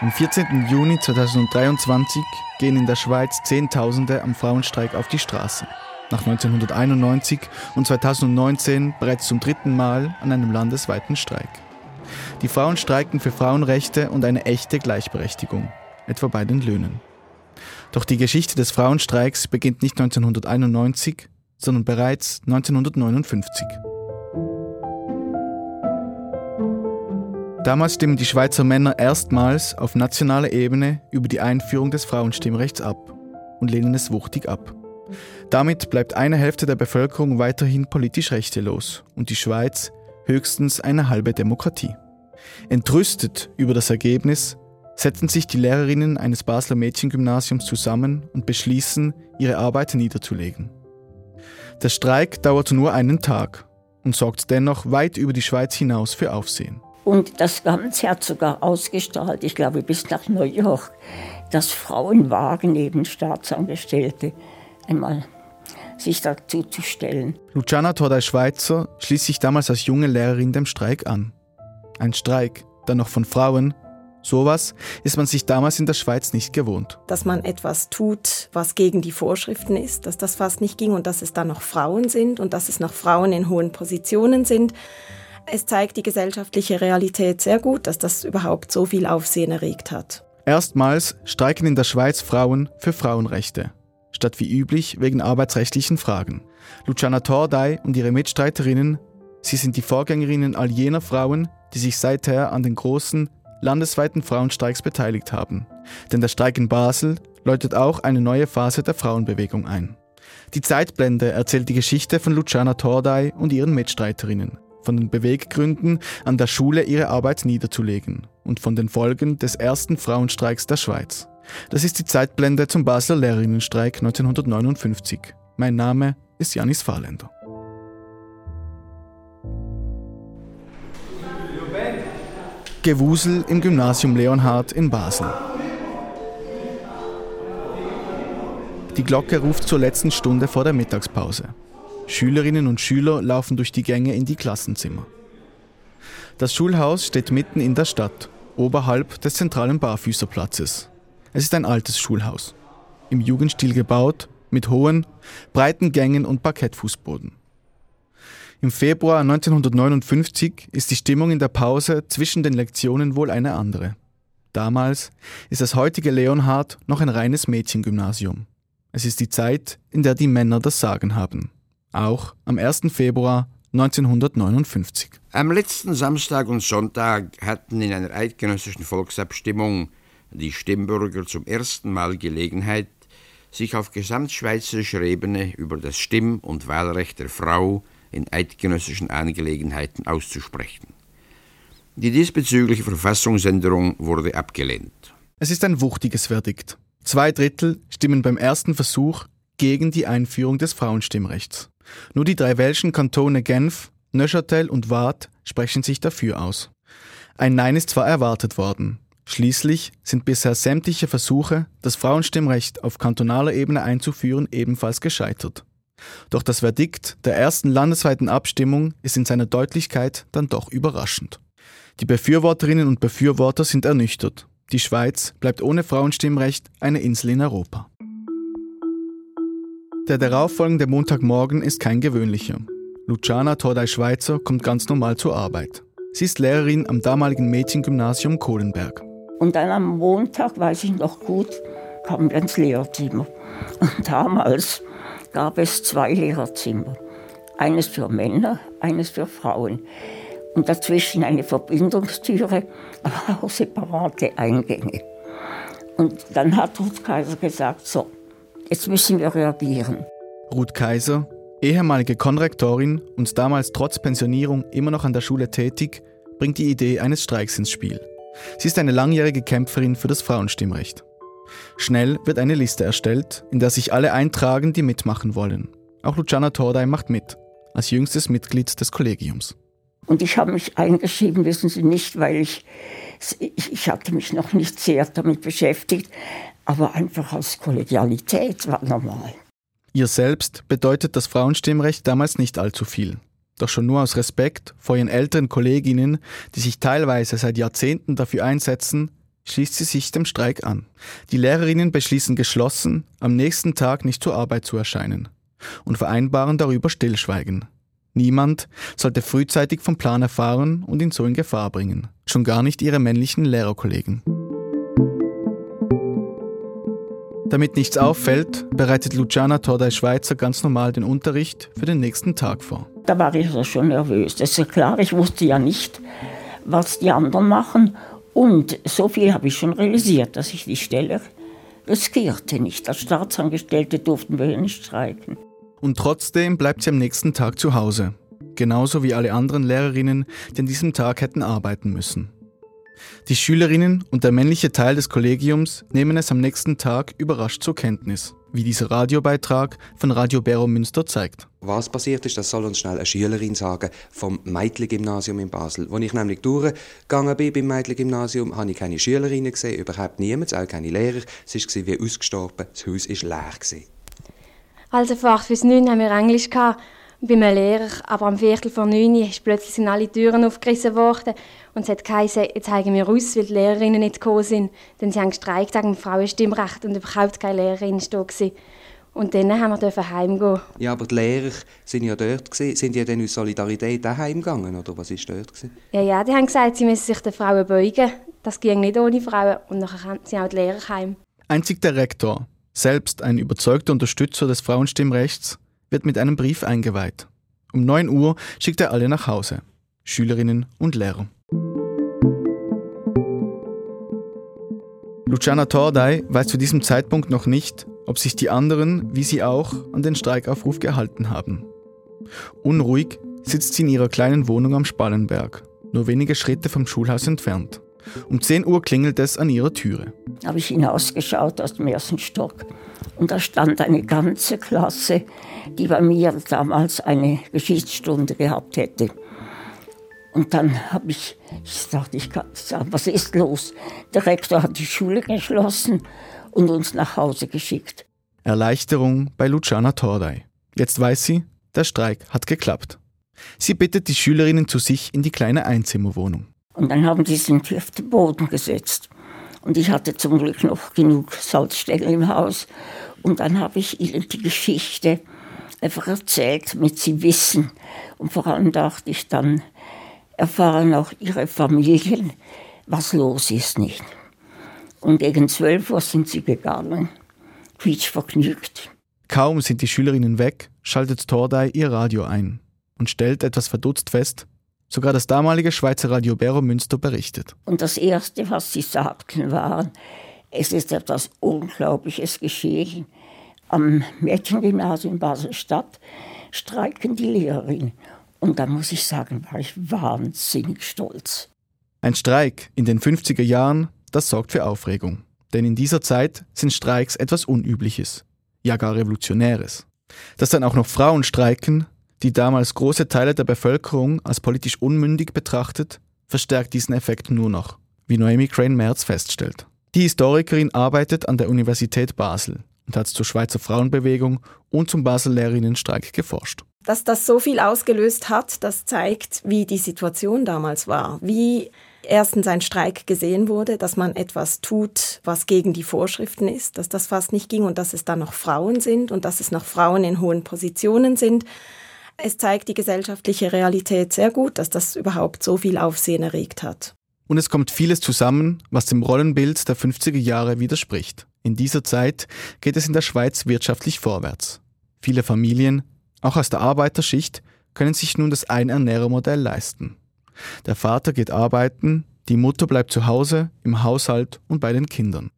Am 14. Juni 2023 gehen in der Schweiz Zehntausende am Frauenstreik auf die Straße. Nach 1991 und 2019 bereits zum dritten Mal an einem landesweiten Streik. Die Frauen streiken für Frauenrechte und eine echte Gleichberechtigung, etwa bei den Löhnen. Doch die Geschichte des Frauenstreiks beginnt nicht 1991, sondern bereits 1959. Damals stimmen die Schweizer Männer erstmals auf nationaler Ebene über die Einführung des Frauenstimmrechts ab und lehnen es wuchtig ab. Damit bleibt eine Hälfte der Bevölkerung weiterhin politisch rechtelos und die Schweiz höchstens eine halbe Demokratie. Entrüstet über das Ergebnis setzen sich die Lehrerinnen eines Basler Mädchengymnasiums zusammen und beschließen, ihre Arbeit niederzulegen. Der Streik dauerte nur einen Tag und sorgt dennoch weit über die Schweiz hinaus für Aufsehen. Und das Ganze hat sogar ausgestrahlt, ich glaube bis nach New York, dass Frauen wagen, neben Staatsangestellte einmal sich dazu zu stellen. Luciana Tordei-Schweizer schließt sich damals als junge Lehrerin dem Streik an. Ein Streik, der noch von Frauen, Sowas ist man sich damals in der Schweiz nicht gewohnt. Dass man etwas tut, was gegen die Vorschriften ist, dass das fast nicht ging und dass es dann noch Frauen sind und dass es noch Frauen in hohen Positionen sind. Es zeigt die gesellschaftliche Realität sehr gut, dass das überhaupt so viel Aufsehen erregt hat. Erstmals streiken in der Schweiz Frauen für Frauenrechte, statt wie üblich wegen arbeitsrechtlichen Fragen. Luciana Tordai und ihre Mitstreiterinnen, sie sind die Vorgängerinnen all jener Frauen, die sich seither an den großen landesweiten Frauenstreiks beteiligt haben. Denn der Streik in Basel läutet auch eine neue Phase der Frauenbewegung ein. Die Zeitblende erzählt die Geschichte von Luciana Tordai und ihren Mitstreiterinnen, von den Beweggründen, an der Schule ihre Arbeit niederzulegen und von den Folgen des ersten Frauenstreiks der Schweiz. Das ist die Zeitblende zum Basler Lehrerinnenstreik 1959. Mein Name ist Janis Fahrländer. Gewusel im Gymnasium Leonhard in Basel. Die Glocke ruft zur letzten Stunde vor der Mittagspause. Schülerinnen und Schüler laufen durch die Gänge in die Klassenzimmer. Das Schulhaus steht mitten in der Stadt, oberhalb des zentralen Barfüßerplatzes. Es ist ein altes Schulhaus, im Jugendstil gebaut, mit hohen, breiten Gängen und Parkettfußboden. Im Februar 1959 ist die Stimmung in der Pause zwischen den Lektionen wohl eine andere. Damals ist das heutige Leonhard noch ein reines Mädchengymnasium. Es ist die Zeit, in der die Männer das Sagen haben. Auch am 1. Februar 1959. Am letzten Samstag und Sonntag hatten in einer eidgenössischen Volksabstimmung die Stimmbürger zum ersten Mal Gelegenheit, sich auf gesamtschweizerischer Ebene über das Stimm- und Wahlrecht der Frau in eidgenössischen Angelegenheiten auszusprechen. Die diesbezügliche Verfassungsänderung wurde abgelehnt. Es ist ein wuchtiges Verdikt. Zwei Drittel stimmen beim ersten Versuch gegen die Einführung des Frauenstimmrechts. Nur die drei welschen Kantone Genf, Neuchâtel und Waadt sprechen sich dafür aus. Ein Nein ist zwar erwartet worden. Schließlich sind bisher sämtliche Versuche, das Frauenstimmrecht auf kantonaler Ebene einzuführen, ebenfalls gescheitert. Doch das Verdikt der ersten landesweiten Abstimmung ist in seiner Deutlichkeit dann doch überraschend. Die Befürworterinnen und Befürworter sind ernüchtert. Die Schweiz bleibt ohne Frauenstimmrecht eine Insel in Europa. Der darauffolgende Montagmorgen ist kein gewöhnlicher. Luciana Tordei-Schweizer kommt ganz normal zur Arbeit. Sie ist Lehrerin am damaligen Mädchengymnasium Kohlenberg. Und dann am Montag, weiß ich noch gut, kamen wir ins Lehrerzimmer. Und damals gab es zwei Lehrerzimmer. Eines für Männer, eines für Frauen. Und dazwischen eine Verbindungstüre, aber auch separate Eingänge. Und dann hat Ruth Kaiser gesagt, so, jetzt müssen wir reagieren. Ruth Kaiser, ehemalige Konrektorin und damals trotz Pensionierung immer noch an der Schule tätig, bringt die Idee eines Streiks ins Spiel. Sie ist eine langjährige Kämpferin für das Frauenstimmrecht. Schnell wird eine Liste erstellt, in der sich alle eintragen, die mitmachen wollen. Auch Luciana Tordai macht mit, als jüngstes Mitglied des Kollegiums. Und ich habe mich eingeschrieben, wissen Sie nicht, weil ich, ich hatte mich noch nicht sehr damit beschäftigt, aber einfach aus Kollegialität war normal. Ihr selbst bedeutet das Frauenstimmrecht damals nicht allzu viel. Doch schon nur aus Respekt vor ihren älteren Kolleginnen, die sich teilweise seit Jahrzehnten dafür einsetzen, schließt sie sich dem Streik an. Die Lehrerinnen beschließen geschlossen, am nächsten Tag nicht zur Arbeit zu erscheinen und vereinbaren darüber Stillschweigen. Niemand sollte frühzeitig vom Plan erfahren und ihn so in Gefahr bringen, schon gar nicht ihre männlichen Lehrerkollegen. Damit nichts auffällt, bereitet Luciana Tordai Schweizer ganz normal den Unterricht für den nächsten Tag vor. Da war ich also schon nervös. Das ist ja klar, ich wusste ja nicht, was die anderen machen. Und so viel habe ich schon realisiert, dass ich die Stelle riskierte nicht. Als Staatsangestellte durften wir nicht streiken. Und trotzdem bleibt sie am nächsten Tag zu Hause. Genauso wie alle anderen Lehrerinnen, die an diesem Tag hätten arbeiten müssen. Die Schülerinnen und der männliche Teil des Kollegiums nehmen es am nächsten Tag überrascht zur Kenntnis, wie dieser Radiobeitrag von Radio Bero Münster zeigt. Was passiert ist, das soll uns schnell eine Schülerin sagen vom Meitli-Gymnasium in Basel. Als ich nämlich durchgegangen bin beim Meitli-Gymnasium, habe ich keine Schülerinnen gesehen, überhaupt niemand, auch keine Lehrer. Es war wie ausgestorben, das Haus war leer. Also von 8 bis 9 haben wir Englisch gehabt bei einem Lehrer, aber am Viertel vor neun ist plötzlich sind alle Türen aufgerissen worden und es hat geheißen, jetzt zeigen wir aus, weil die Lehrerinnen nicht gekommen sind, denn sie haben gestreikt wegen dem Frauenstimmrecht und überhaupt keine Lehrerin da gewesen. Und dann haben wir heimgehen. Ja, aber die Lehrer sind ja dort gewesen. Sind die dann aus Solidarität auch heimgegangen, oder was ist dort gewesen? Ja, ja, die haben gesagt, sie müssen sich den Frauen beugen. Das ging nicht ohne Frauen und nachher sind auch die Lehrer heim. Einzig der Rektor, selbst ein überzeugter Unterstützer des Frauenstimmrechts, wird mit einem Brief eingeweiht. Um 9 Uhr schickt er alle nach Hause, Schülerinnen und Lehrer. Luciana Tordai weiß zu diesem Zeitpunkt noch nicht, ob sich die anderen, wie sie auch, an den Streikaufruf gehalten haben. Unruhig sitzt sie in ihrer kleinen Wohnung am Spallenberg, nur wenige Schritte vom Schulhaus entfernt. Um 10 Uhr klingelt es an ihrer Türe. Habe ich hinausgeschaut aus dem ersten Stock und da stand eine ganze Klasse, die bei mir damals eine Geschichtsstunde gehabt hätte. Und dann habe ich, ich dachte, ich kann sagen, was ist los? Der Rektor hat die Schule geschlossen und uns nach Hause geschickt. Erleichterung bei Luciana Tordai. Jetzt weiß sie, der Streik hat geklappt. Sie bittet die Schülerinnen zu sich in die kleine Einzimmerwohnung. Und dann haben die sich auf den Boden gesetzt. Und ich hatte zum Glück noch genug Salzstängel im Haus. Und dann habe ich ihnen die Geschichte einfach erzählt, damit sie wissen. Und vor allem dachte ich dann, erfahren auch ihre Familien, was los ist nicht. Und gegen 12 Uhr sind sie gegangen, quietsch vergnügt. Kaum sind die Schülerinnen weg, schaltet Tordai ihr Radio ein und stellt etwas verdutzt fest, sogar das damalige Schweizer Radio Bero Münster berichtet. Und das Erste, was sie sagten, war, es ist etwas Unglaubliches geschehen. Am Mädchengymnasium in Basel-Stadt streiken die Lehrerinnen. Und da muss ich sagen, war ich wahnsinnig stolz. Ein Streik in den 50er Jahren, das sorgt für Aufregung. Denn in dieser Zeit sind Streiks etwas Unübliches, ja gar Revolutionäres. Dass dann auch noch Frauen streiken, die damals große Teile der Bevölkerung als politisch unmündig betrachtet, verstärkt diesen Effekt nur noch, wie Noemi Crane-Merz feststellt. Die Historikerin arbeitet an der Universität Basel und hat zur Schweizer Frauenbewegung und zum Basel Lehrerinnenstreik geforscht. Dass das so viel ausgelöst hat, das zeigt, wie die Situation damals war, wie erstens ein Streik gesehen wurde, dass man etwas tut, was gegen die Vorschriften ist, dass das fast nicht ging und dass es dann noch Frauen sind und dass es noch Frauen in hohen Positionen sind. Es zeigt die gesellschaftliche Realität sehr gut, dass das überhaupt so viel Aufsehen erregt hat. Und es kommt vieles zusammen, was dem Rollenbild der 50er Jahre widerspricht. In dieser Zeit geht es in der Schweiz wirtschaftlich vorwärts. Viele Familien auch aus der Arbeiterschicht können sich nun das Einernährermodell leisten. Der Vater geht arbeiten, die Mutter bleibt zu Hause, im Haushalt und bei den Kindern.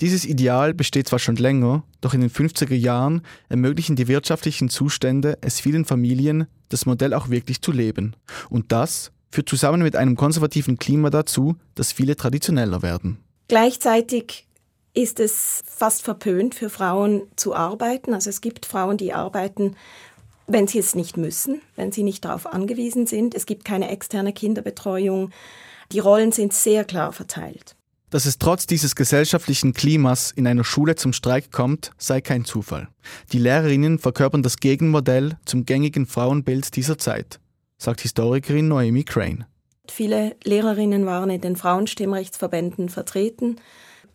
Dieses Ideal besteht zwar schon länger, doch in den 50er Jahren ermöglichen die wirtschaftlichen Zustände es vielen Familien, das Modell auch wirklich zu leben. Und das führt zusammen mit einem konservativen Klima dazu, dass viele traditioneller werden. Gleichzeitig ist es fast verpönt für Frauen zu arbeiten. Also es gibt Frauen, die arbeiten wenn sie es nicht müssen, wenn sie nicht darauf angewiesen sind. Es gibt keine externe Kinderbetreuung. Die Rollen sind sehr klar verteilt. Dass es trotz dieses gesellschaftlichen Klimas in einer Schule zum Streik kommt, sei kein Zufall. Die Lehrerinnen verkörpern das Gegenmodell zum gängigen Frauenbild dieser Zeit, sagt Historikerin Noemi Crane. Viele Lehrerinnen waren in den Frauenstimmrechtsverbänden vertreten.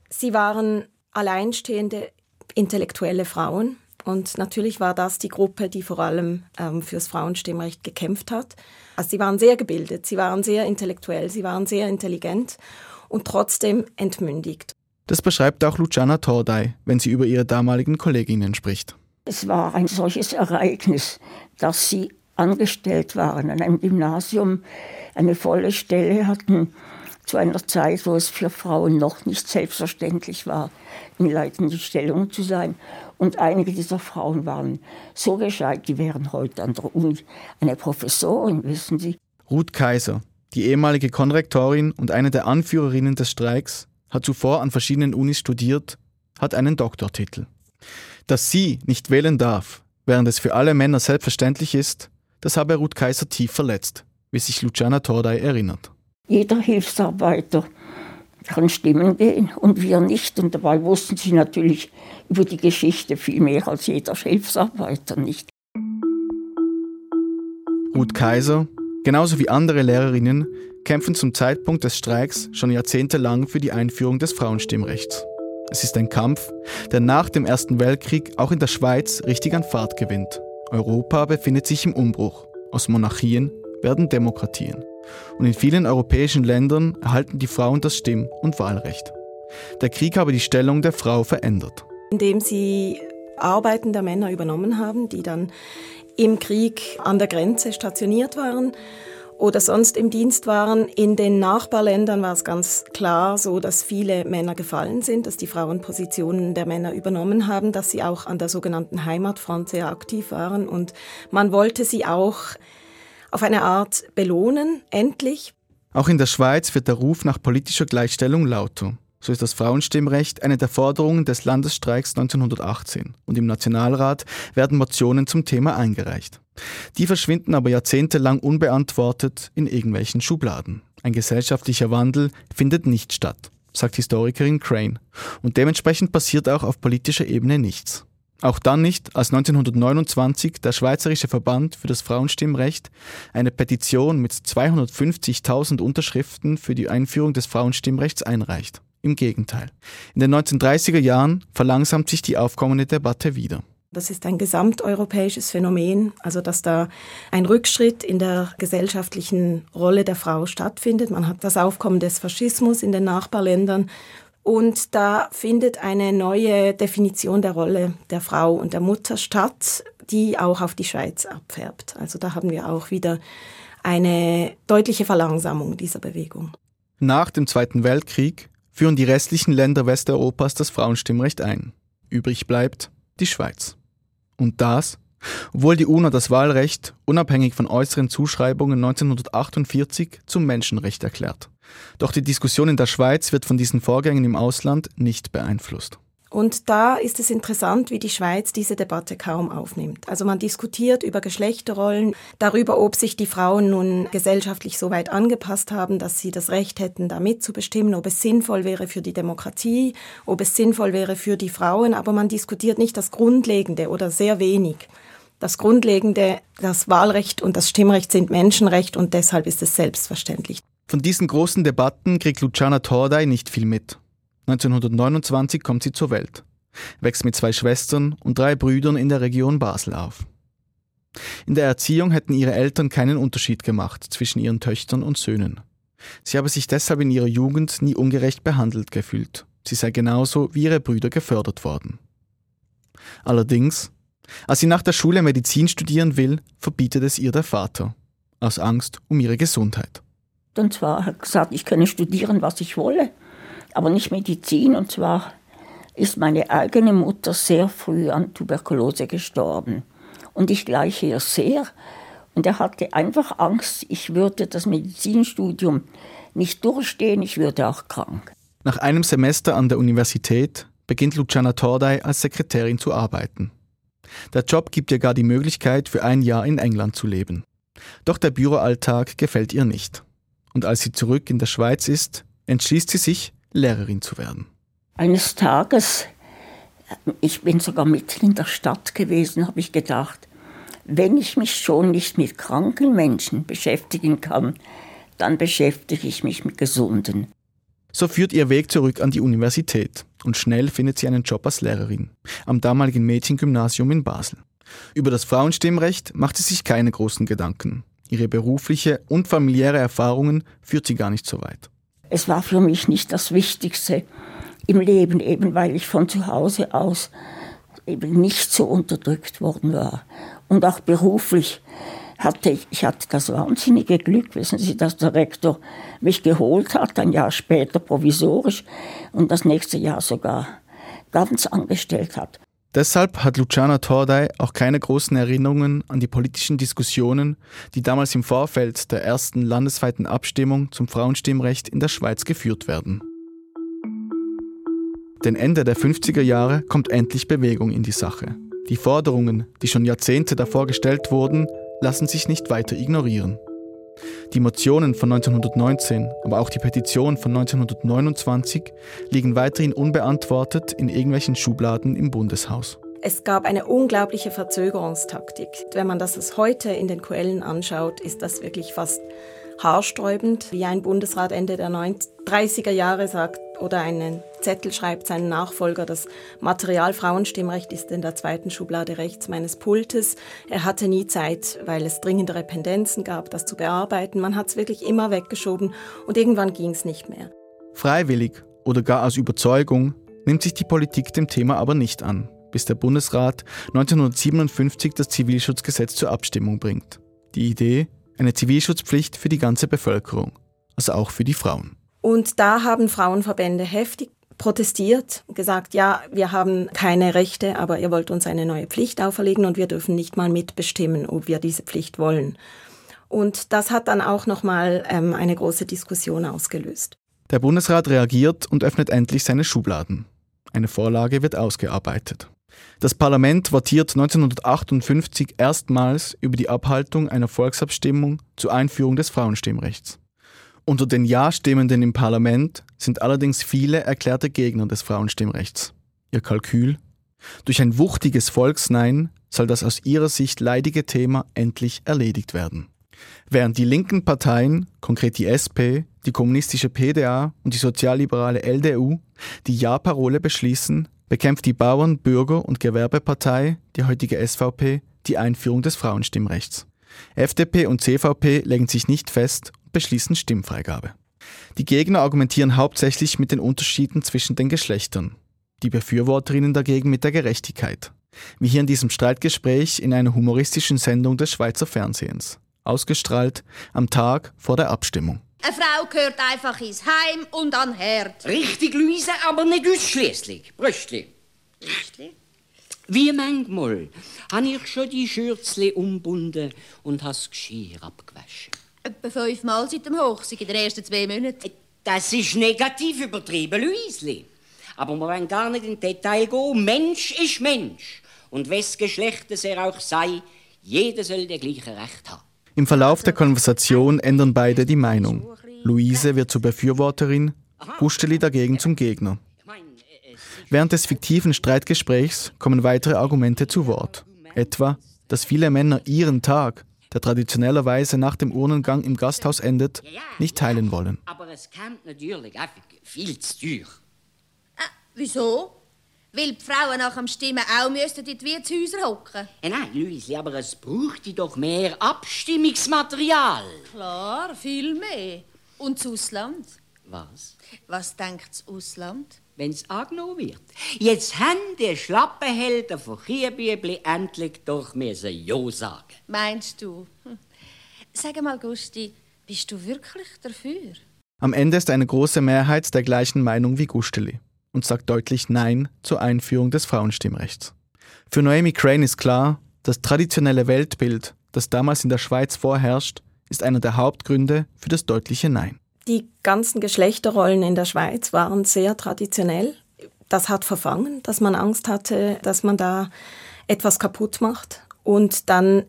Sie waren alleinstehende intellektuelle Frauen. Und natürlich war das die Gruppe, die vor allem ähm, fürs Frauenstimmrecht gekämpft hat. Also sie waren sehr gebildet, sie waren sehr intellektuell, sie waren sehr intelligent und trotzdem entmündigt. Das beschreibt auch Luciana Tordai, wenn sie über ihre damaligen Kolleginnen spricht. Es war ein solches Ereignis, dass sie angestellt waren an einem Gymnasium, eine volle Stelle hatten, zu einer Zeit, wo es für Frauen noch nicht selbstverständlich war, in leitenden Stellungen zu sein. Und einige dieser Frauen waren so gescheit, die wären heute an der Uni eine Professorin, wissen Sie. Ruth Kaiser, die ehemalige Konrektorin und eine der Anführerinnen des Streiks, hat zuvor an verschiedenen Unis studiert, hat einen Doktortitel. Dass sie nicht wählen darf, während es für alle Männer selbstverständlich ist, das habe Ruth Kaiser tief verletzt, wie sich Luciana Tordai erinnert. Jeder Hilfsarbeiter kann stimmen gehen und wir nicht. Und dabei wussten sie natürlich über die Geschichte viel mehr als jeder Hilfsarbeiter nicht. Ruth Kaiser, genauso wie andere Lehrerinnen, kämpfen zum Zeitpunkt des Streiks schon jahrzehntelang für die Einführung des Frauenstimmrechts. Es ist ein Kampf, der nach dem Ersten Weltkrieg auch in der Schweiz richtig an Fahrt gewinnt. Europa befindet sich im Umbruch. Aus Monarchien werden Demokratien und in vielen europäischen Ländern erhalten die Frauen das Stimm- und Wahlrecht. Der Krieg habe die Stellung der Frau verändert. Indem sie Arbeiten der Männer übernommen haben, die dann im Krieg an der Grenze stationiert waren oder sonst im Dienst waren. In den Nachbarländern war es ganz klar so, dass viele Männer gefallen sind, dass die Frauen Positionen der Männer übernommen haben, dass sie auch an der sogenannten Heimatfront sehr aktiv waren und man wollte sie auch auf eine Art belohnen, endlich. Auch in der Schweiz wird der Ruf nach politischer Gleichstellung lauter. So ist das Frauenstimmrecht eine der Forderungen des Landesstreiks 1918 und im Nationalrat werden Motionen zum Thema eingereicht. Die verschwinden aber jahrzehntelang unbeantwortet in irgendwelchen Schubladen. Ein gesellschaftlicher Wandel findet nicht statt, sagt Historikerin Crane, und dementsprechend passiert auch auf politischer Ebene nichts. Auch dann nicht, als 1929 der Schweizerische Verband für das Frauenstimmrecht eine Petition mit 250.000 Unterschriften für die Einführung des Frauenstimmrechts einreicht. Im Gegenteil. In den 1930er Jahren verlangsamt sich die aufkommende Debatte wieder. Das ist ein gesamteuropäisches Phänomen, also dass da ein Rückschritt in der gesellschaftlichen Rolle der Frau stattfindet. Man hat das Aufkommen des Faschismus in den Nachbarländern und da findet eine neue Definition der Rolle der Frau und der Mutter statt, die auch auf die Schweiz abfärbt. Also da haben wir auch wieder eine deutliche Verlangsamung dieser Bewegung. Nach dem Zweiten Weltkrieg führen die restlichen Länder Westeuropas das Frauenstimmrecht ein. Übrig bleibt die Schweiz. Und das, obwohl die UNO das Wahlrecht unabhängig von äußeren Zuschreibungen 1948 zum Menschenrecht erklärt. Doch die Diskussion in der Schweiz wird von diesen Vorgängen im Ausland nicht beeinflusst. Und da ist es interessant, wie die Schweiz diese Debatte kaum aufnimmt. Also man diskutiert über Geschlechterrollen, darüber, ob sich die Frauen nun gesellschaftlich so weit angepasst haben, dass sie das Recht hätten, da mitzubestimmen, ob es sinnvoll wäre für die Demokratie, ob es sinnvoll wäre für die Frauen, aber man diskutiert nicht das Grundlegende oder sehr wenig. Das Grundlegende, das Wahlrecht und das Stimmrecht sind Menschenrecht und deshalb ist es selbstverständlich. Von diesen großen Debatten kriegt Luciana Tordai nicht viel mit. 1929 kommt sie zur Welt, wächst mit zwei Schwestern und drei Brüdern in der Region Basel auf. In der Erziehung hätten ihre Eltern keinen Unterschied gemacht zwischen ihren Töchtern und Söhnen. Sie habe sich deshalb in ihrer Jugend nie ungerecht behandelt gefühlt. Sie sei genauso wie ihre Brüder gefördert worden. Allerdings, als sie nach der Schule Medizin studieren will, verbietet es ihr der Vater, aus Angst um ihre Gesundheit. Und zwar hat gesagt, ich könne studieren, was ich wolle, aber nicht Medizin. Und zwar ist meine eigene Mutter sehr früh an Tuberkulose gestorben. Und ich gleiche ihr sehr. Und er hatte einfach Angst, ich würde das Medizinstudium nicht durchstehen, ich würde auch krank. Nach einem Semester an der Universität beginnt Luciana Tordai als Sekretärin zu arbeiten. Der Job gibt ihr gar die Möglichkeit, für ein Jahr in England zu leben. Doch der Büroalltag gefällt ihr nicht und als sie zurück in der Schweiz ist, entschließt sie sich, Lehrerin zu werden. Eines Tages, ich bin sogar mitten in der Stadt gewesen, habe ich gedacht, wenn ich mich schon nicht mit kranken Menschen beschäftigen kann, dann beschäftige ich mich mit Gesunden. So führt ihr Weg zurück an die Universität und schnell findet sie einen Job als Lehrerin am damaligen Mädchengymnasium in Basel. Über das Frauenstimmrecht macht sie sich keine großen Gedanken. Ihre berufliche und familiäre Erfahrungen führt sie gar nicht so weit. Es war für mich nicht das Wichtigste im Leben, eben weil ich von zu Hause aus eben nicht so unterdrückt worden war. Und auch beruflich hatte ich, ich hatte das wahnsinnige Glück, wissen Sie, dass der Rektor mich geholt hat, ein Jahr später provisorisch und das nächste Jahr sogar ganz angestellt hat. Deshalb hat Luciana Tordai auch keine großen Erinnerungen an die politischen Diskussionen, die damals im Vorfeld der ersten landesweiten Abstimmung zum Frauenstimmrecht in der Schweiz geführt werden. Denn Ende der 50er Jahre kommt endlich Bewegung in die Sache. Die Forderungen, die schon Jahrzehnte davor gestellt wurden, lassen sich nicht weiter ignorieren. Die Motionen von 1919, aber auch die Petition von 1929 liegen weiterhin unbeantwortet in irgendwelchen Schubladen im Bundeshaus. Es gab eine unglaubliche Verzögerungstaktik. Wenn man das heute in den Quellen anschaut, ist das wirklich fast haarsträubend, wie ein Bundesrat Ende der 30er Jahre sagt oder einen Zettel schreibt seinen Nachfolger, das Material Frauenstimmrecht ist in der zweiten Schublade rechts meines Pultes. Er hatte nie Zeit, weil es dringendere Pendenzen gab, das zu bearbeiten. Man hat es wirklich immer weggeschoben und irgendwann ging es nicht mehr. Freiwillig oder gar aus Überzeugung nimmt sich die Politik dem Thema aber nicht an, bis der Bundesrat 1957 das Zivilschutzgesetz zur Abstimmung bringt. Die Idee, eine Zivilschutzpflicht für die ganze Bevölkerung, also auch für die Frauen. Und da haben Frauenverbände heftig protestiert, gesagt, ja, wir haben keine Rechte, aber ihr wollt uns eine neue Pflicht auferlegen und wir dürfen nicht mal mitbestimmen, ob wir diese Pflicht wollen. Und das hat dann auch nochmal ähm, eine große Diskussion ausgelöst. Der Bundesrat reagiert und öffnet endlich seine Schubladen. Eine Vorlage wird ausgearbeitet. Das Parlament votiert 1958 erstmals über die Abhaltung einer Volksabstimmung zur Einführung des Frauenstimmrechts. Unter den Ja-Stimmenden im Parlament sind allerdings viele erklärte Gegner des Frauenstimmrechts. Ihr Kalkül? Durch ein wuchtiges Volksnein soll das aus ihrer Sicht leidige Thema endlich erledigt werden. Während die linken Parteien, konkret die SP, die kommunistische PDA und die sozialliberale LDU, die Ja-Parole beschließen, bekämpft die Bauern-, Bürger- und Gewerbepartei, die heutige SVP, die Einführung des Frauenstimmrechts. FDP und CVP legen sich nicht fest und beschließen Stimmfreigabe. Die Gegner argumentieren hauptsächlich mit den Unterschieden zwischen den Geschlechtern, die Befürworterinnen dagegen mit der Gerechtigkeit, wie hier in diesem Streitgespräch in einer humoristischen Sendung des Schweizer Fernsehens, ausgestrahlt am Tag vor der Abstimmung. Eine Frau gehört einfach ins Heim und an Herd. Richtig, Luise, aber nicht ausschließlich. Brüstli. Brüstli? Wie manchmal habe ich schon die Schürzli umbunden und habe das Geschirr abgewaschen. Etwa fünfmal seit dem Hochsieg in den ersten zwei Monaten. Das ist negativ übertrieben, Luisli. Aber wir wollen gar nicht in Detail gehen. Mensch ist Mensch. Und wes Geschlechtes er auch sei, jeder soll das gleiche Recht haben. Im Verlauf der Konversation ändern beide die Meinung. Luise wird zur Befürworterin, Gusteli dagegen zum Gegner. Während des fiktiven Streitgesprächs kommen weitere Argumente zu Wort. Etwa, dass viele Männer ihren Tag, der traditionellerweise nach dem Urnengang im Gasthaus endet, nicht teilen wollen. Aber es kommt natürlich einfach viel zu teuer. Äh, wieso? Weil die Frauen nach dem Stimmen auch müssten in die Wirtshäuser hocken. Äh, nein, Luisi, aber es bräuchte doch mehr Abstimmungsmaterial. Klar, viel mehr. Und das Ausland? Was? Was denkt das Ausland? Wenn es angenommen wird. Jetzt haben die Schlappenhelden von Kierbübli endlich doch müssen Ja sagen. Meinst du? Hm. Sag mal, Gusti, bist du wirklich dafür? Am Ende ist eine große Mehrheit der gleichen Meinung wie Gusteli und sagt deutlich Nein zur Einführung des Frauenstimmrechts. Für Noemi Crane ist klar, das traditionelle Weltbild, das damals in der Schweiz vorherrscht, ist einer der Hauptgründe für das deutliche Nein. Die ganzen Geschlechterrollen in der Schweiz waren sehr traditionell. Das hat verfangen, dass man Angst hatte, dass man da etwas kaputt macht. Und dann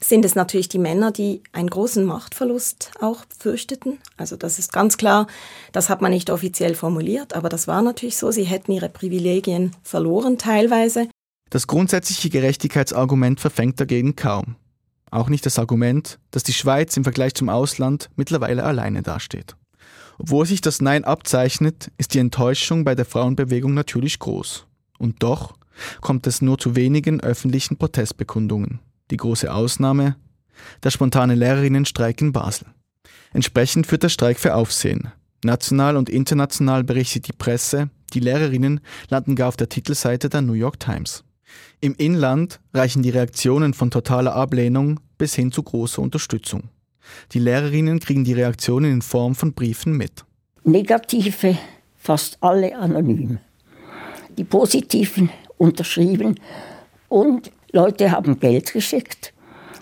sind es natürlich die Männer, die einen großen Machtverlust auch fürchteten. Also das ist ganz klar, das hat man nicht offiziell formuliert, aber das war natürlich so. Sie hätten ihre Privilegien verloren teilweise. Das grundsätzliche Gerechtigkeitsargument verfängt dagegen kaum. Auch nicht das Argument, dass die Schweiz im Vergleich zum Ausland mittlerweile alleine dasteht. Obwohl sich das Nein abzeichnet, ist die Enttäuschung bei der Frauenbewegung natürlich groß. Und doch kommt es nur zu wenigen öffentlichen Protestbekundungen. Die große Ausnahme, der spontane Lehrerinnenstreik in Basel. Entsprechend führt der Streik für Aufsehen. National und international berichtet die Presse, die Lehrerinnen landen gar auf der Titelseite der New York Times. Im Inland reichen die Reaktionen von totaler Ablehnung bis hin zu großer Unterstützung. Die Lehrerinnen kriegen die Reaktionen in Form von Briefen mit. Negative, fast alle anonym. Die positiven unterschrieben und Leute haben Geld geschickt,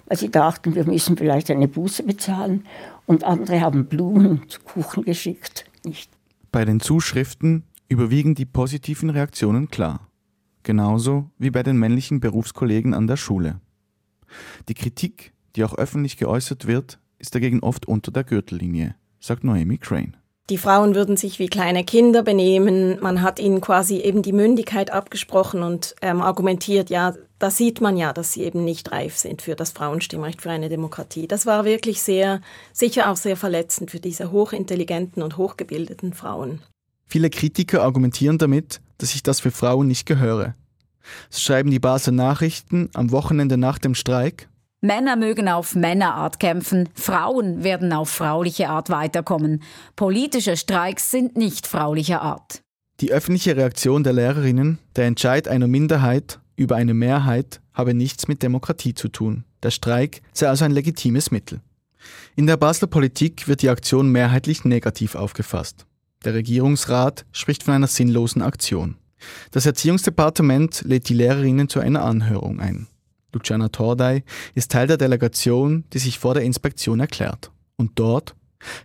weil sie dachten, wir müssen vielleicht eine Buße bezahlen und andere haben Blumen und Kuchen geschickt. Nicht. Bei den Zuschriften überwiegen die positiven Reaktionen klar. Genauso wie bei den männlichen Berufskollegen an der Schule. Die Kritik, die auch öffentlich geäußert wird, ist dagegen oft unter der Gürtellinie, sagt Noemi Crane. Die Frauen würden sich wie kleine Kinder benehmen. Man hat ihnen quasi eben die Mündigkeit abgesprochen und ähm, argumentiert, ja, da sieht man ja, dass sie eben nicht reif sind für das Frauenstimmrecht, für eine Demokratie. Das war wirklich sehr, sicher auch sehr verletzend für diese hochintelligenten und hochgebildeten Frauen. Viele Kritiker argumentieren damit, dass sich das für Frauen nicht gehöre. So schreiben die Basler Nachrichten am Wochenende nach dem Streik. Männer mögen auf Männerart kämpfen, Frauen werden auf frauliche Art weiterkommen. Politische Streiks sind nicht fraulicher Art. Die öffentliche Reaktion der Lehrerinnen, der Entscheid einer Minderheit über eine Mehrheit, habe nichts mit Demokratie zu tun. Der Streik sei also ein legitimes Mittel. In der Basler Politik wird die Aktion mehrheitlich negativ aufgefasst. Der Regierungsrat spricht von einer sinnlosen Aktion. Das Erziehungsdepartement lädt die Lehrerinnen zu einer Anhörung ein. Luciana Tordai ist Teil der Delegation, die sich vor der Inspektion erklärt. Und dort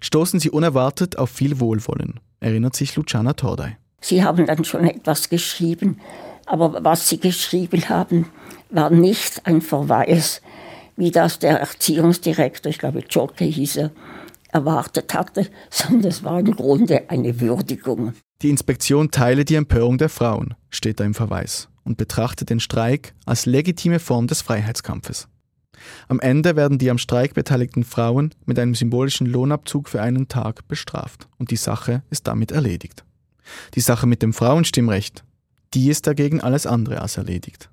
stoßen sie unerwartet auf viel Wohlwollen, erinnert sich Luciana Tordai. Sie haben dann schon etwas geschrieben, aber was sie geschrieben haben, war nicht ein Verweis, wie das der Erziehungsdirektor, ich glaube Jocke hieß er, erwartet hatte, sondern es war im Grunde eine Würdigung. Die Inspektion teile die Empörung der Frauen, steht da im Verweis, und betrachtet den Streik als legitime Form des Freiheitskampfes. Am Ende werden die am Streik beteiligten Frauen mit einem symbolischen Lohnabzug für einen Tag bestraft und die Sache ist damit erledigt. Die Sache mit dem Frauenstimmrecht, die ist dagegen alles andere als erledigt.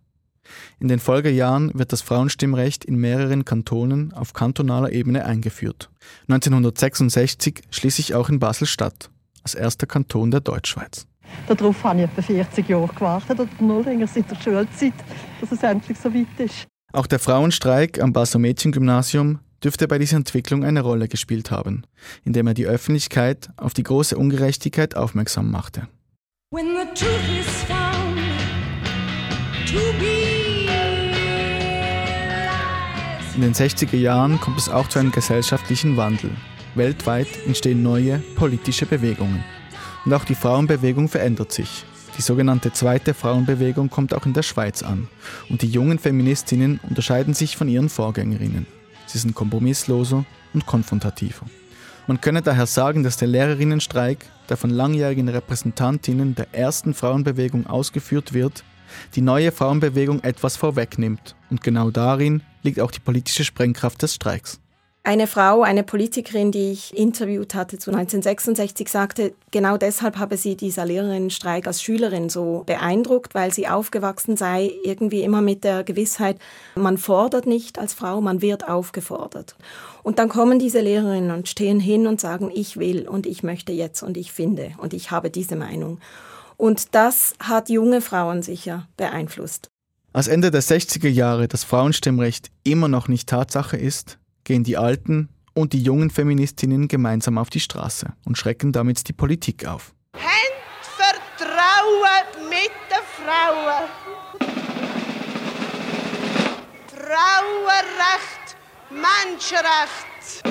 In den Folgejahren wird das Frauenstimmrecht in mehreren Kantonen auf kantonaler Ebene eingeführt. 1966 schließlich auch in Basel-Stadt, als erster Kanton der Deutschschweiz. Darauf habe ich etwa 40 Jahre gewartet, oder noch länger seit der Schulzeit, dass es endlich so weit ist. Auch der Frauenstreik am Basler Mädchengymnasium dürfte bei dieser Entwicklung eine Rolle gespielt haben, indem er die Öffentlichkeit auf die große Ungerechtigkeit aufmerksam machte. When the truth is found to be in den 60er Jahren kommt es auch zu einem gesellschaftlichen Wandel. Weltweit entstehen neue politische Bewegungen. Und auch die Frauenbewegung verändert sich. Die sogenannte zweite Frauenbewegung kommt auch in der Schweiz an. Und die jungen Feministinnen unterscheiden sich von ihren Vorgängerinnen. Sie sind kompromissloser und konfrontativer. Man könne daher sagen, dass der Lehrerinnenstreik, der von langjährigen Repräsentantinnen der ersten Frauenbewegung ausgeführt wird, die neue Frauenbewegung etwas vorwegnimmt. Und genau darin liegt auch die politische Sprengkraft des Streiks. Eine Frau, eine Politikerin, die ich interviewt hatte zu 1966, sagte, genau deshalb habe sie dieser Lehrerinnenstreik als Schülerin so beeindruckt, weil sie aufgewachsen sei, irgendwie immer mit der Gewissheit, man fordert nicht als Frau, man wird aufgefordert. Und dann kommen diese Lehrerinnen und stehen hin und sagen, ich will und ich möchte jetzt und ich finde und ich habe diese Meinung. Und das hat junge Frauen sicher beeinflusst. Als Ende der 60er Jahre das Frauenstimmrecht immer noch nicht Tatsache ist, gehen die alten und die jungen Feministinnen gemeinsam auf die Straße und schrecken damit die Politik auf. Habt Vertrauen mit den Frauen. Frauenrecht, Menschenrecht.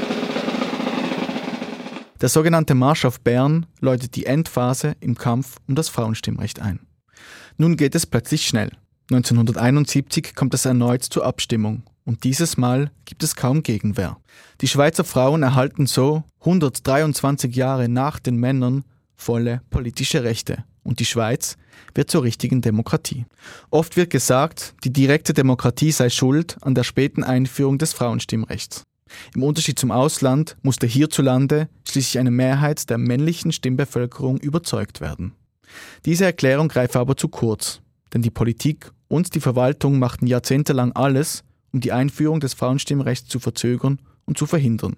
Der sogenannte Marsch auf Bern läutet die Endphase im Kampf um das Frauenstimmrecht ein. Nun geht es plötzlich schnell. 1971 kommt es erneut zur Abstimmung und dieses Mal gibt es kaum Gegenwehr. Die Schweizer Frauen erhalten so 123 Jahre nach den Männern volle politische Rechte und die Schweiz wird zur richtigen Demokratie. Oft wird gesagt, die direkte Demokratie sei schuld an der späten Einführung des Frauenstimmrechts. Im Unterschied zum Ausland musste hierzulande schließlich eine Mehrheit der männlichen Stimmbevölkerung überzeugt werden. Diese Erklärung greife aber zu kurz, denn die Politik und die Verwaltung machten jahrzehntelang alles, um die Einführung des Frauenstimmrechts zu verzögern und zu verhindern,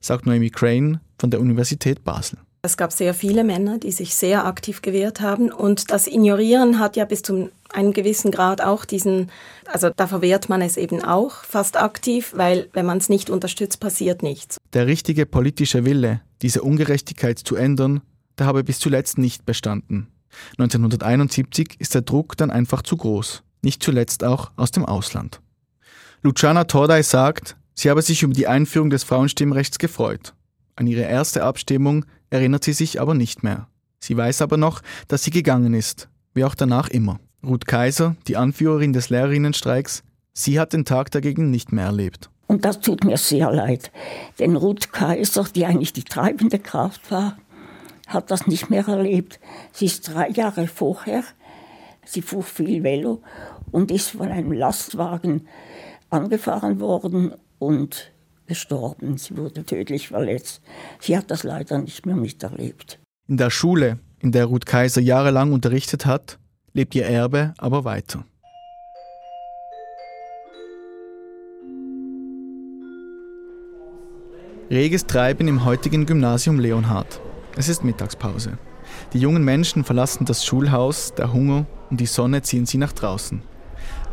sagt Noemi Crane von der Universität Basel. Es gab sehr viele Männer, die sich sehr aktiv gewehrt haben. Und das Ignorieren hat ja bis zu einem gewissen Grad auch diesen, also da verwehrt man es eben auch fast aktiv, weil wenn man es nicht unterstützt, passiert nichts. Der richtige politische Wille, diese Ungerechtigkeit zu ändern, der habe bis zuletzt nicht bestanden. 1971 ist der Druck dann einfach zu groß, nicht zuletzt auch aus dem Ausland. Luciana Tordai sagt, sie habe sich über die Einführung des Frauenstimmrechts gefreut. An ihre erste Abstimmung erinnert sie sich aber nicht mehr. Sie weiß aber noch, dass sie gegangen ist, wie auch danach immer. Ruth Kaiser, die Anführerin des Lehrerinnenstreiks, sie hat den Tag dagegen nicht mehr erlebt. Und das tut mir sehr leid, denn Ruth Kaiser, die eigentlich die treibende Kraft war, hat das nicht mehr erlebt. Sie ist drei Jahre vorher, sie fuhr viel Velo und ist von einem Lastwagen angefahren worden und gestorben. Sie wurde tödlich verletzt. Sie hat das leider nicht mehr miterlebt. In der Schule, in der Ruth Kaiser jahrelang unterrichtet hat, lebt ihr Erbe aber weiter. Reges Treiben im heutigen Gymnasium Leonhard. Es ist Mittagspause. Die jungen Menschen verlassen das Schulhaus, der Hunger und die Sonne ziehen sie nach draußen.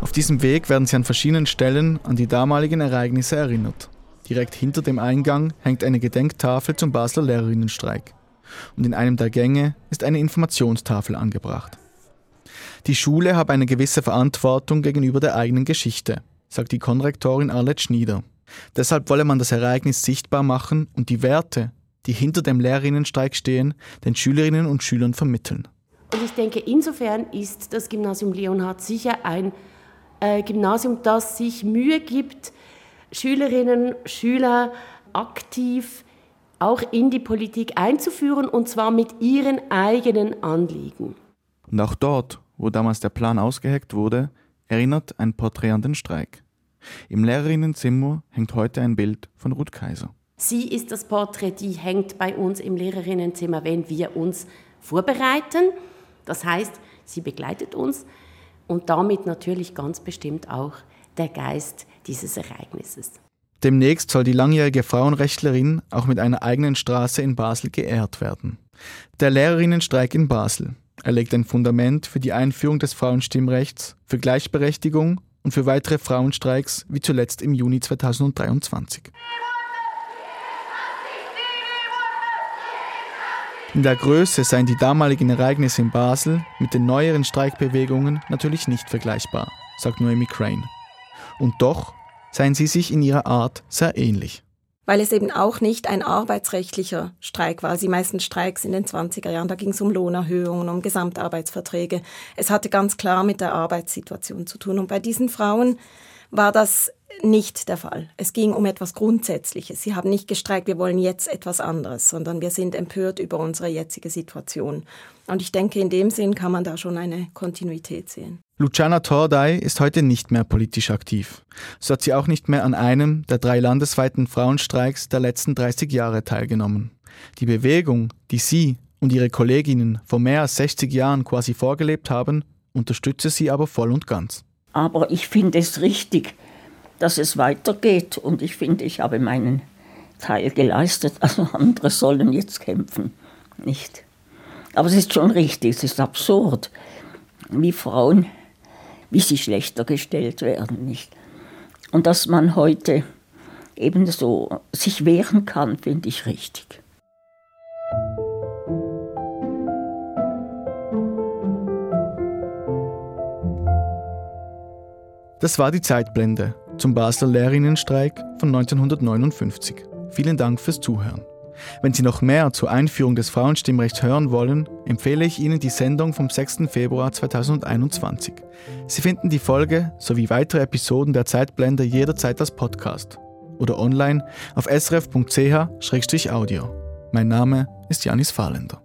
Auf diesem Weg werden sie an verschiedenen Stellen an die damaligen Ereignisse erinnert. Direkt hinter dem Eingang hängt eine Gedenktafel zum Basler Lehrerinnenstreik. Und in einem der Gänge ist eine Informationstafel angebracht. Die Schule habe eine gewisse Verantwortung gegenüber der eigenen Geschichte, sagt die Konrektorin Arlette Schnieder. Deshalb wolle man das Ereignis sichtbar machen und die Werte, die hinter dem Lehrerinnenstreik stehen, den Schülerinnen und Schülern vermitteln. Und ich denke, insofern ist das Gymnasium Leonhard sicher ein äh, Gymnasium, das sich Mühe gibt, Schülerinnen, Schüler aktiv auch in die Politik einzuführen und zwar mit ihren eigenen Anliegen. Und auch dort, wo damals der Plan ausgeheckt wurde, erinnert ein Porträt an den Streik. Im Lehrerinnenzimmer hängt heute ein Bild von Ruth Kaiser. Sie ist das Porträt, die hängt bei uns im Lehrerinnenzimmer, wenn wir uns vorbereiten. Das heißt, sie begleitet uns und damit natürlich ganz bestimmt auch der Geist dieses Ereignisses. Demnächst soll die langjährige Frauenrechtlerin auch mit einer eigenen Straße in Basel geehrt werden. Der Lehrerinnenstreik in Basel. Er legt ein Fundament für die Einführung des Frauenstimmrechts, für Gleichberechtigung und für weitere Frauenstreiks wie zuletzt im Juni 2023. In der Größe seien die damaligen Ereignisse in Basel mit den neueren Streikbewegungen natürlich nicht vergleichbar, sagt Noemi Crane. Und doch seien sie sich in ihrer Art sehr ähnlich. Weil es eben auch nicht ein arbeitsrechtlicher Streik war. Die meisten Streiks in den 20er Jahren, da ging es um Lohnerhöhungen, um Gesamtarbeitsverträge. Es hatte ganz klar mit der Arbeitssituation zu tun. Und bei diesen Frauen war das nicht der Fall. Es ging um etwas Grundsätzliches. Sie haben nicht gestreikt, wir wollen jetzt etwas anderes, sondern wir sind empört über unsere jetzige Situation. Und ich denke, in dem Sinn kann man da schon eine Kontinuität sehen. Luciana Tordai ist heute nicht mehr politisch aktiv. So hat sie auch nicht mehr an einem der drei landesweiten Frauenstreiks der letzten 30 Jahre teilgenommen. Die Bewegung, die sie und ihre Kolleginnen vor mehr als 60 Jahren quasi vorgelebt haben, unterstütze sie aber voll und ganz. Aber ich finde es richtig, dass es weitergeht. Und ich finde, ich habe meinen Teil geleistet. Also andere sollen jetzt kämpfen, nicht. Aber es ist schon richtig, es ist absurd, wie Frauen, wie sie schlechter gestellt werden, nicht. Und dass man heute ebenso sich wehren kann, finde ich richtig. Das war die Zeitblende zum Basler Lehrerinnenstreik von 1959. Vielen Dank fürs Zuhören. Wenn Sie noch mehr zur Einführung des Frauenstimmrechts hören wollen, empfehle ich Ihnen die Sendung vom 6. Februar 2021. Sie finden die Folge sowie weitere Episoden der Zeitblende jederzeit als Podcast oder online auf srf.ch-audio. Mein Name ist Janis Fahrländer.